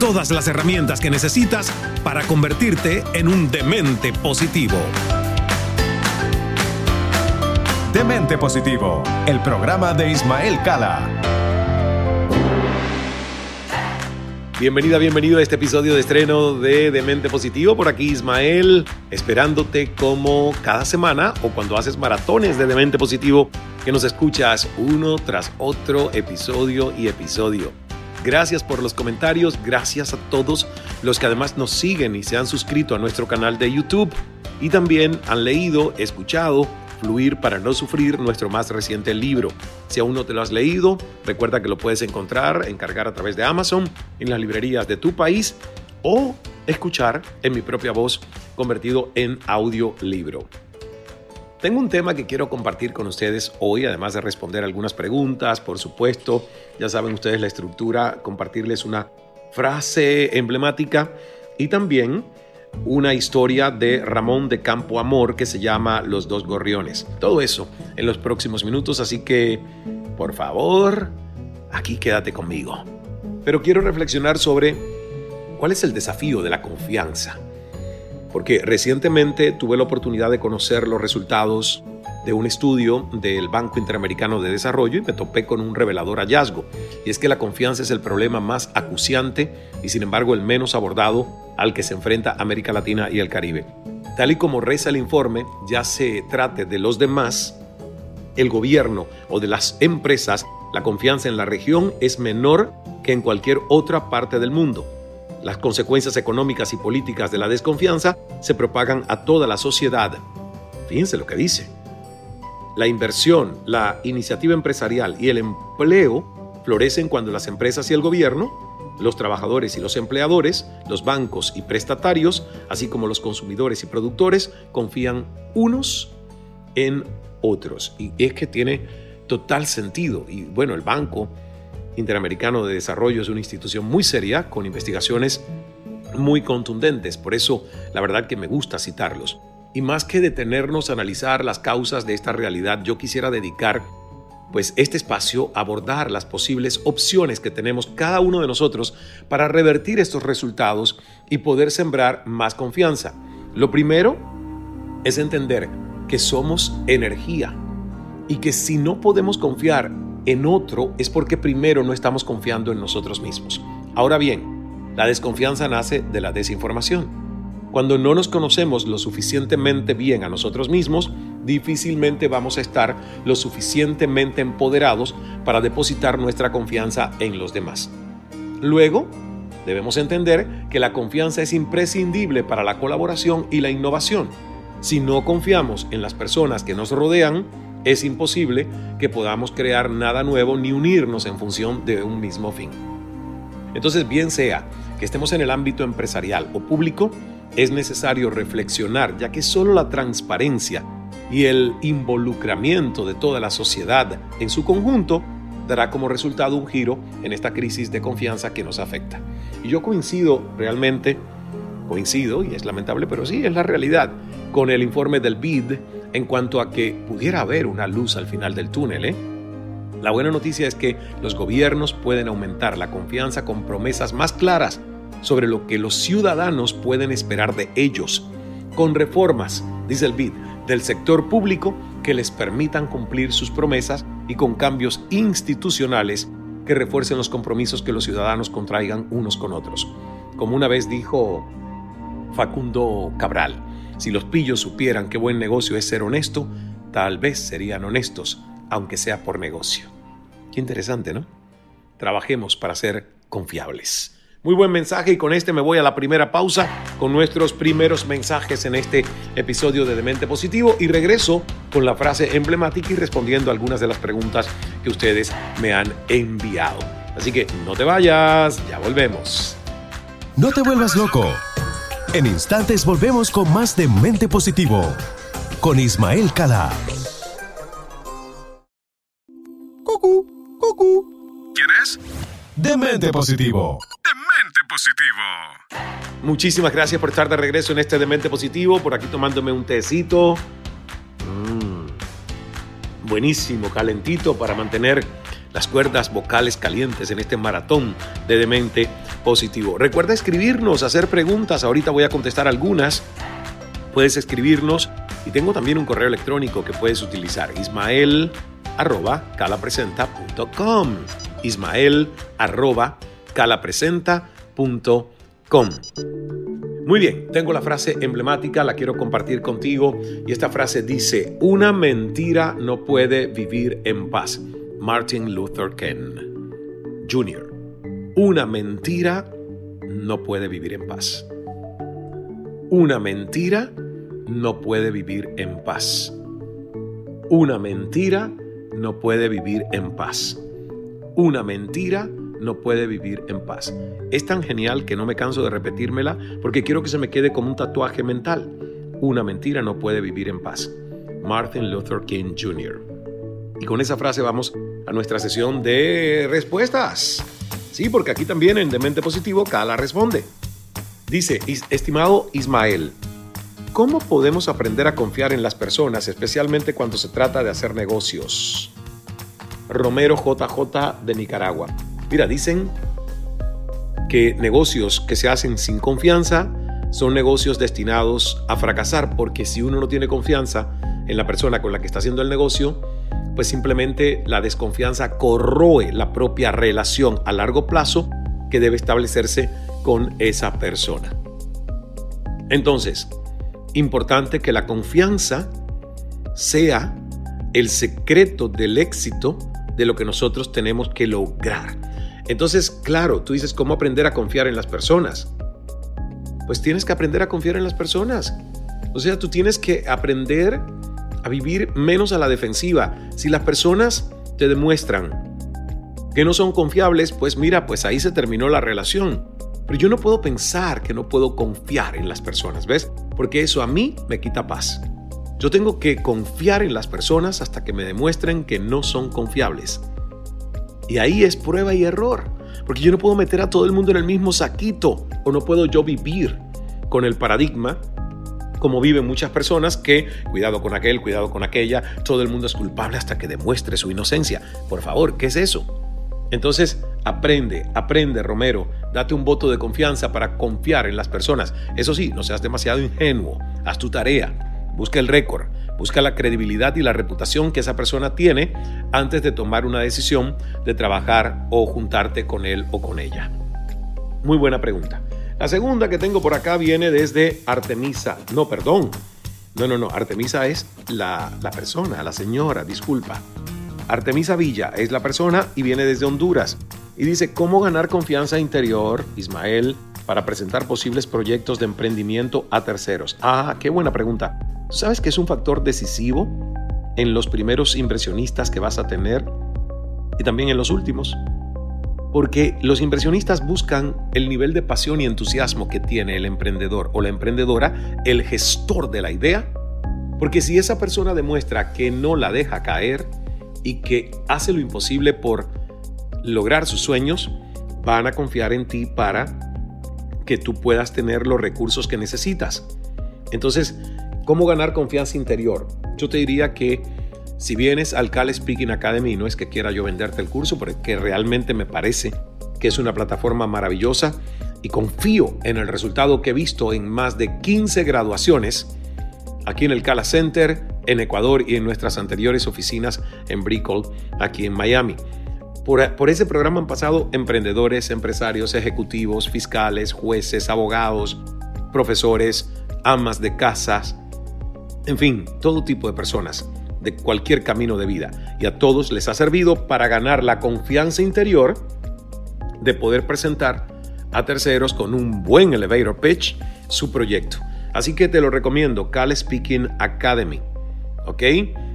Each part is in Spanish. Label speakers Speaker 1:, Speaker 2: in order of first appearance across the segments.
Speaker 1: Todas las herramientas que necesitas para convertirte en un demente positivo.
Speaker 2: Demente Positivo, el programa de Ismael Cala.
Speaker 1: Bienvenida, bienvenido a este episodio de estreno de Demente Positivo. Por aquí Ismael, esperándote como cada semana o cuando haces maratones de Demente Positivo, que nos escuchas uno tras otro episodio y episodio. Gracias por los comentarios, gracias a todos los que además nos siguen y se han suscrito a nuestro canal de YouTube y también han leído, escuchado Fluir para no sufrir, nuestro más reciente libro. Si aún no te lo has leído, recuerda que lo puedes encontrar, encargar a través de Amazon, en las librerías de tu país o escuchar en mi propia voz convertido en audiolibro. Tengo un tema que quiero compartir con ustedes hoy, además de responder algunas preguntas, por supuesto, ya saben ustedes la estructura, compartirles una frase emblemática y también una historia de Ramón de Campo Amor que se llama Los dos gorriones. Todo eso en los próximos minutos, así que, por favor, aquí quédate conmigo. Pero quiero reflexionar sobre cuál es el desafío de la confianza. Porque recientemente tuve la oportunidad de conocer los resultados de un estudio del Banco Interamericano de Desarrollo y me topé con un revelador hallazgo. Y es que la confianza es el problema más acuciante y sin embargo el menos abordado al que se enfrenta América Latina y el Caribe. Tal y como reza el informe, ya se trate de los demás, el gobierno o de las empresas, la confianza en la región es menor que en cualquier otra parte del mundo. Las consecuencias económicas y políticas de la desconfianza se propagan a toda la sociedad. Fíjense lo que dice la inversión, la iniciativa empresarial y el empleo florecen cuando las empresas y el gobierno, los trabajadores y los empleadores, los bancos y prestatarios, así como los consumidores y productores, confían unos en otros. Y es que tiene total sentido. Y bueno, el Banco Interamericano de Desarrollo es una institución muy seria, con investigaciones muy contundentes. Por eso, la verdad que me gusta citarlos. Y más que detenernos a analizar las causas de esta realidad, yo quisiera dedicar pues este espacio a abordar las posibles opciones que tenemos cada uno de nosotros para revertir estos resultados y poder sembrar más confianza. Lo primero es entender que somos energía y que si no podemos confiar en otro es porque primero no estamos confiando en nosotros mismos. Ahora bien, la desconfianza nace de la desinformación. Cuando no nos conocemos lo suficientemente bien a nosotros mismos, difícilmente vamos a estar lo suficientemente empoderados para depositar nuestra confianza en los demás. Luego, debemos entender que la confianza es imprescindible para la colaboración y la innovación. Si no confiamos en las personas que nos rodean, es imposible que podamos crear nada nuevo ni unirnos en función de un mismo fin. Entonces, bien sea que estemos en el ámbito empresarial o público, es necesario reflexionar, ya que solo la transparencia y el involucramiento de toda la sociedad en su conjunto dará como resultado un giro en esta crisis de confianza que nos afecta. Y yo coincido realmente, coincido, y es lamentable, pero sí es la realidad, con el informe del BID en cuanto a que pudiera haber una luz al final del túnel. ¿eh? La buena noticia es que los gobiernos pueden aumentar la confianza con promesas más claras sobre lo que los ciudadanos pueden esperar de ellos, con reformas, dice el BID, del sector público que les permitan cumplir sus promesas y con cambios institucionales que refuercen los compromisos que los ciudadanos contraigan unos con otros. Como una vez dijo Facundo Cabral, si los pillos supieran qué buen negocio es ser honesto, tal vez serían honestos, aunque sea por negocio. Qué interesante, ¿no? Trabajemos para ser confiables. Muy buen mensaje y con este me voy a la primera pausa con nuestros primeros mensajes en este episodio de Demente Positivo y regreso con la frase emblemática y respondiendo algunas de las preguntas que ustedes me han enviado. Así que no te vayas, ya volvemos.
Speaker 2: No te vuelvas loco. En instantes volvemos con más de Mente Positivo con Ismael Cala. Cucú, cucú.
Speaker 1: ¿Quién es?
Speaker 2: Demente Positivo.
Speaker 1: Demente Positivo. Muchísimas gracias por estar de regreso en este Demente Positivo, por aquí tomándome un tecito. Mm. Buenísimo, calentito para mantener las cuerdas vocales calientes en este maratón de Demente Positivo. Recuerda escribirnos, hacer preguntas, ahorita voy a contestar algunas. Puedes escribirnos y tengo también un correo electrónico que puedes utilizar, ismael arroba calapresenta.com. Ismael arroba calapresenta.com. Muy bien, tengo la frase emblemática, la quiero compartir contigo y esta frase dice, una mentira no puede vivir en paz. Martin Luther King Jr. Una mentira no puede vivir en paz. Una mentira no puede vivir en paz. Una mentira no puede vivir en paz. Una mentira no puede vivir en paz. Es tan genial que no me canso de repetírmela porque quiero que se me quede como un tatuaje mental. Una mentira no puede vivir en paz. Martin Luther King Jr. Y con esa frase vamos a nuestra sesión de respuestas. Sí, porque aquí también en Demente Positivo, Kala responde. Dice, estimado Ismael, ¿cómo podemos aprender a confiar en las personas, especialmente cuando se trata de hacer negocios? Romero JJ de Nicaragua. Mira, dicen que negocios que se hacen sin confianza son negocios destinados a fracasar, porque si uno no tiene confianza en la persona con la que está haciendo el negocio, pues simplemente la desconfianza corroe la propia relación a largo plazo que debe establecerse con esa persona. Entonces, importante que la confianza sea el secreto del éxito de lo que nosotros tenemos que lograr. Entonces, claro, tú dices, ¿cómo aprender a confiar en las personas? Pues tienes que aprender a confiar en las personas. O sea, tú tienes que aprender a vivir menos a la defensiva. Si las personas te demuestran que no son confiables, pues mira, pues ahí se terminó la relación. Pero yo no puedo pensar que no puedo confiar en las personas, ¿ves? Porque eso a mí me quita paz. Yo tengo que confiar en las personas hasta que me demuestren que no son confiables. Y ahí es prueba y error, porque yo no puedo meter a todo el mundo en el mismo saquito o no puedo yo vivir con el paradigma como viven muchas personas que, cuidado con aquel, cuidado con aquella, todo el mundo es culpable hasta que demuestre su inocencia. Por favor, ¿qué es eso? Entonces, aprende, aprende, Romero, date un voto de confianza para confiar en las personas. Eso sí, no seas demasiado ingenuo, haz tu tarea, busca el récord, busca la credibilidad y la reputación que esa persona tiene antes de tomar una decisión de trabajar o juntarte con él o con ella. Muy buena pregunta. La segunda que tengo por acá viene desde Artemisa. No, perdón. No, no, no. Artemisa es la, la persona, la señora, disculpa. Artemisa Villa es la persona y viene desde Honduras. Y dice, ¿cómo ganar confianza interior, Ismael, para presentar posibles proyectos de emprendimiento a terceros? Ah, qué buena pregunta. ¿Sabes que es un factor decisivo en los primeros inversionistas que vas a tener y también en los últimos? Porque los inversionistas buscan el nivel de pasión y entusiasmo que tiene el emprendedor o la emprendedora, el gestor de la idea. Porque si esa persona demuestra que no la deja caer y que hace lo imposible por lograr sus sueños, van a confiar en ti para que tú puedas tener los recursos que necesitas. Entonces, ¿cómo ganar confianza interior? Yo te diría que si vienes al Cal Speaking Academy, no es que quiera yo venderte el curso, porque realmente me parece que es una plataforma maravillosa y confío en el resultado que he visto en más de 15 graduaciones aquí en el Cala Center, en Ecuador y en nuestras anteriores oficinas en Brickell, aquí en Miami. Por, por, ese programa han pasado emprendedores, empresarios, ejecutivos, fiscales, jueces, abogados, profesores, amas de casas, en fin, todo tipo de personas de cualquier camino de vida y a todos les ha servido para ganar la confianza interior de poder presentar a terceros con un buen elevator pitch su proyecto. Así que te lo recomiendo, Cal Speaking Academy. ¿Ok?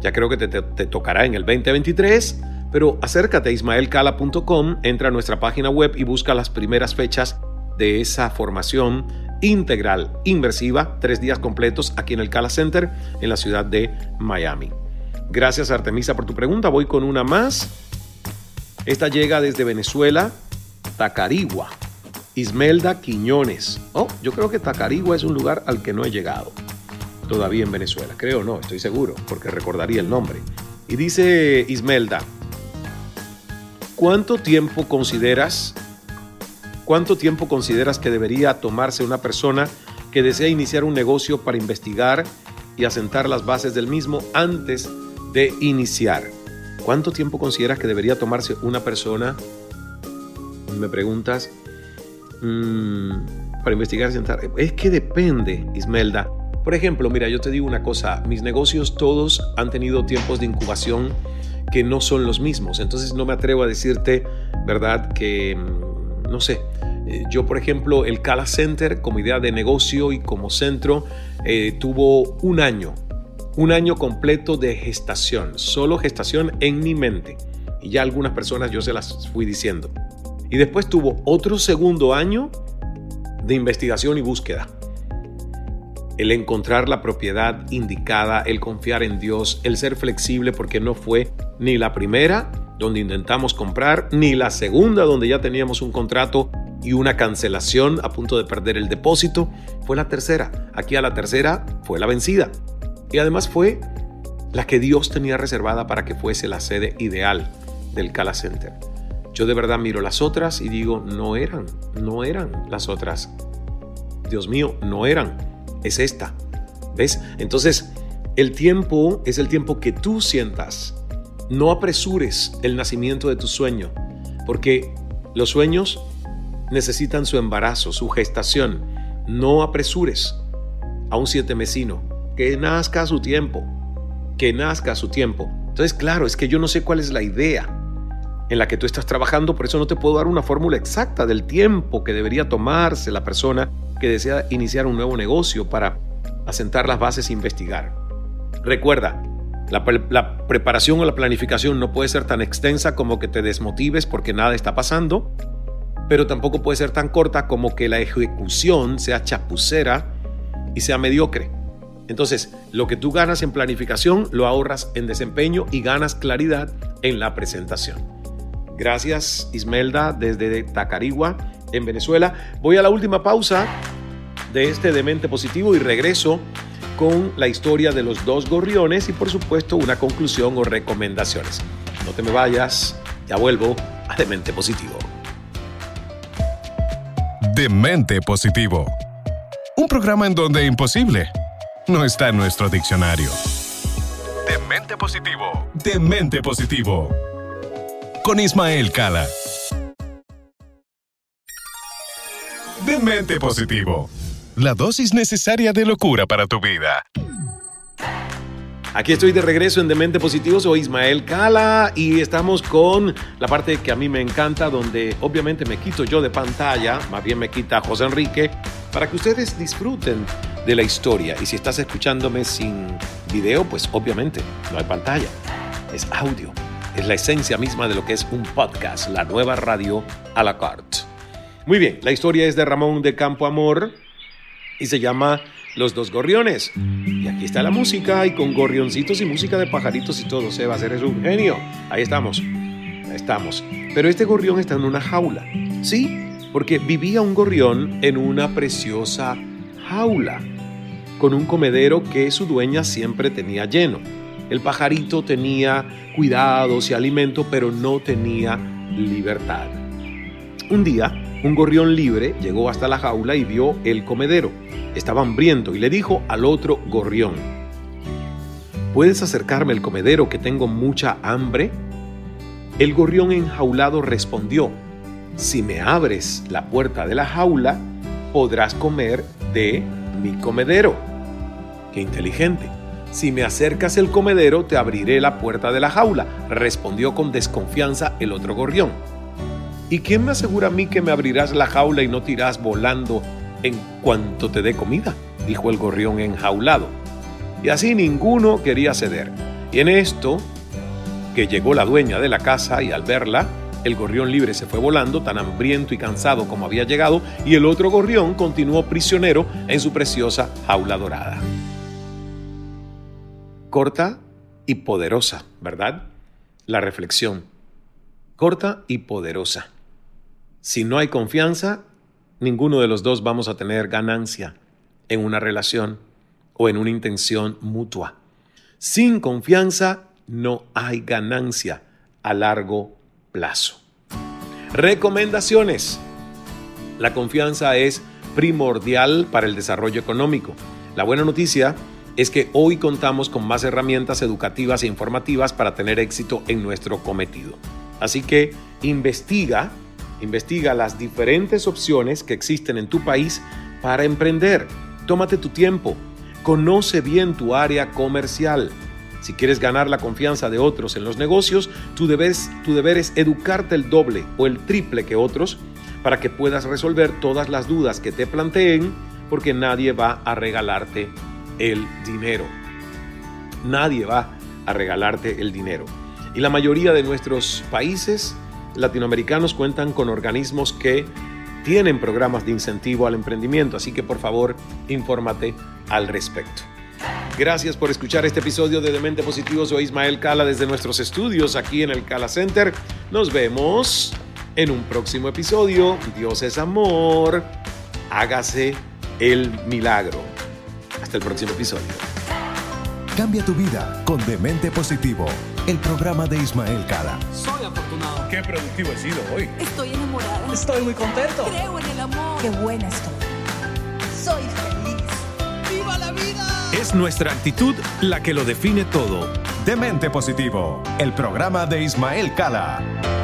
Speaker 1: Ya creo que te, tocará en el 2023, pero acércate a ismaelcala.com, entra a nuestra página web y busca las primeras fechas de esa formación integral inmersiva, tres días completos aquí en el Cala Center en la ciudad de Miami. Gracias Artemisa por tu pregunta. Voy con una más. Esta llega desde Venezuela, Tacarigua. Ismelda Quiñones. Oh, yo creo que Tacarigua es un lugar al que no he llegado todavía en Venezuela. Creo no, estoy seguro, porque recordaría el nombre. Y dice Ismelda, ¿cuánto tiempo consideras cuánto tiempo consideras que debería tomarse una persona que desea iniciar un negocio para investigar y asentar las bases del mismo antes de iniciar? ¿Cuánto tiempo consideras que debería tomarse una persona? Me preguntas mm, para investigar y asentar. Es que depende, Ismelda. Por ejemplo, mira, yo te digo una cosa, mis negocios todos han tenido tiempos de incubación que no son los mismos, entonces no me atrevo a decirte, ¿verdad? Que, mm, no sé, eh, yo por ejemplo, el Cala Center como idea de negocio y como centro eh, tuvo un año, un año completo de gestación, solo gestación en mi mente. Y ya algunas personas yo se las fui diciendo. Y después tuvo otro segundo año de investigación y búsqueda el encontrar la propiedad indicada, el confiar en Dios, el ser flexible porque no fue ni la primera donde intentamos comprar, ni la segunda donde ya teníamos un contrato y una cancelación a punto de perder el depósito, fue la tercera. Aquí a la tercera fue la vencida. Y además fue la que Dios tenía reservada para que fuese la sede ideal del Cala Center. Yo de verdad miro las otras y digo, no eran, no eran las otras. Dios mío, no eran es esta. ¿Ves? Entonces, el tiempo es el tiempo que tú sientas. No apresures el nacimiento de tu sueño, porque los sueños necesitan su embarazo, su gestación. No apresures a un siete mesino. Que nazca a su tiempo. Que nazca a su tiempo. Entonces, claro, es que yo no sé cuál es la idea en la que tú estás trabajando, por eso no te puedo dar una fórmula exacta del tiempo que debería tomarse la persona que desea iniciar un nuevo negocio para asentar las bases e investigar. Recuerda, la, preparación o la planificación no puede ser tan extensa como que te desmotives porque nada está pasando, pero tampoco puede ser tan corta como que la ejecución sea chapucera y sea mediocre. Entonces, lo que tú ganas en planificación lo ahorras en desempeño y ganas claridad en la presentación. Gracias Ismelda desde Tacarigua en Venezuela. Voy a la última pausa de este Demente Positivo y regreso con la historia de los dos gorriones y por supuesto una conclusión o recomendaciones. No te me vayas, ya vuelvo a Demente Positivo.
Speaker 2: Demente Positivo. Un programa en donde imposible no está en nuestro diccionario. Demente Positivo. Demente Positivo. Con Ismael Cala. de mente positivo. La dosis necesaria de locura para tu vida.
Speaker 1: Aquí estoy de regreso en Demente Positivo, soy Ismael Cala y estamos con la parte que a mí me encanta, donde obviamente me quito yo de pantalla, más bien me quita José Enrique, para que ustedes disfruten de la historia. Y si estás escuchándome sin video, pues obviamente no hay pantalla, es audio, es la esencia misma de lo que es un podcast, la nueva radio a la carte. Muy bien, la historia es de Ramón de Campo Amor y se llama Los dos gorriones. Y aquí está la música y con gorrioncitos y música de pajaritos y todo. Seba, eres un genio. Ahí estamos. Ahí estamos. Pero este gorrión está en una jaula. Sí, porque vivía un gorrión en una preciosa jaula, con un comedero que su dueña siempre tenía lleno. El pajarito tenía cuidados y alimento, pero no tenía libertad. Un día, un gorrión libre llegó hasta la jaula y vio el comedero. Estaba hambriento y le dijo al otro gorrión, ¿Puedes acercarme al comedero que tengo mucha hambre? El gorrión enjaulado respondió, Si me abres la puerta de la jaula, podrás comer de mi comedero. Qué inteligente. Si me acercas el comedero, te abriré la puerta de la jaula, respondió con desconfianza el otro gorrión. ¿Y quién me asegura a mí que me abrirás la jaula y no tirás volando en cuanto te dé comida? dijo el gorrión enjaulado. Y así ninguno quería ceder. Y en esto, que llegó la dueña de la casa y al verla, El gorrión libre se fue volando, tan hambriento y cansado como había llegado, y el otro gorrión continuó prisionero en su preciosa jaula dorada. Corta y poderosa, ¿verdad? La reflexión. Corta y poderosa. Si no hay confianza, ninguno de los dos vamos a tener ganancia en una relación o en una intención mutua. Sin confianza no hay ganancia a largo plazo. Recomendaciones. La confianza es primordial para el desarrollo económico. La buena noticia es que hoy contamos con más herramientas educativas e informativas para tener éxito en nuestro cometido. Así que investiga, investiga las diferentes opciones que existen en tu país para emprender. Tómate tu tiempo, conoce bien tu área comercial. Si quieres ganar la confianza de otros en los negocios, tu deber, tu deber es educarte el doble o el triple que otros para que puedas resolver todas las dudas que te planteen, porque nadie va a regalarte el dinero. Nadie va a regalarte el dinero. Y la mayoría de nuestros países latinoamericanos cuentan con organismos que tienen programas de incentivo al emprendimiento, así que por favor infórmate al respecto. Gracias por escuchar este episodio de Demente Positivo. Soy Ismael Cala desde nuestros estudios aquí en el Cala Center. Nos vemos en un próximo episodio. Dios es amor. Hágase el milagro. Hasta el próximo episodio.
Speaker 2: Cambia tu vida con Demente Positivo, el programa de Ismael Cala.
Speaker 3: Soy afortunado.
Speaker 4: Qué productivo he sido hoy.
Speaker 5: Estoy enamorada.
Speaker 4: Estoy muy contento.
Speaker 5: Creo en el amor. Qué buena estoy.
Speaker 2: Es nuestra actitud la que lo define todo. Demente Positivo, el programa de Ismael Cala.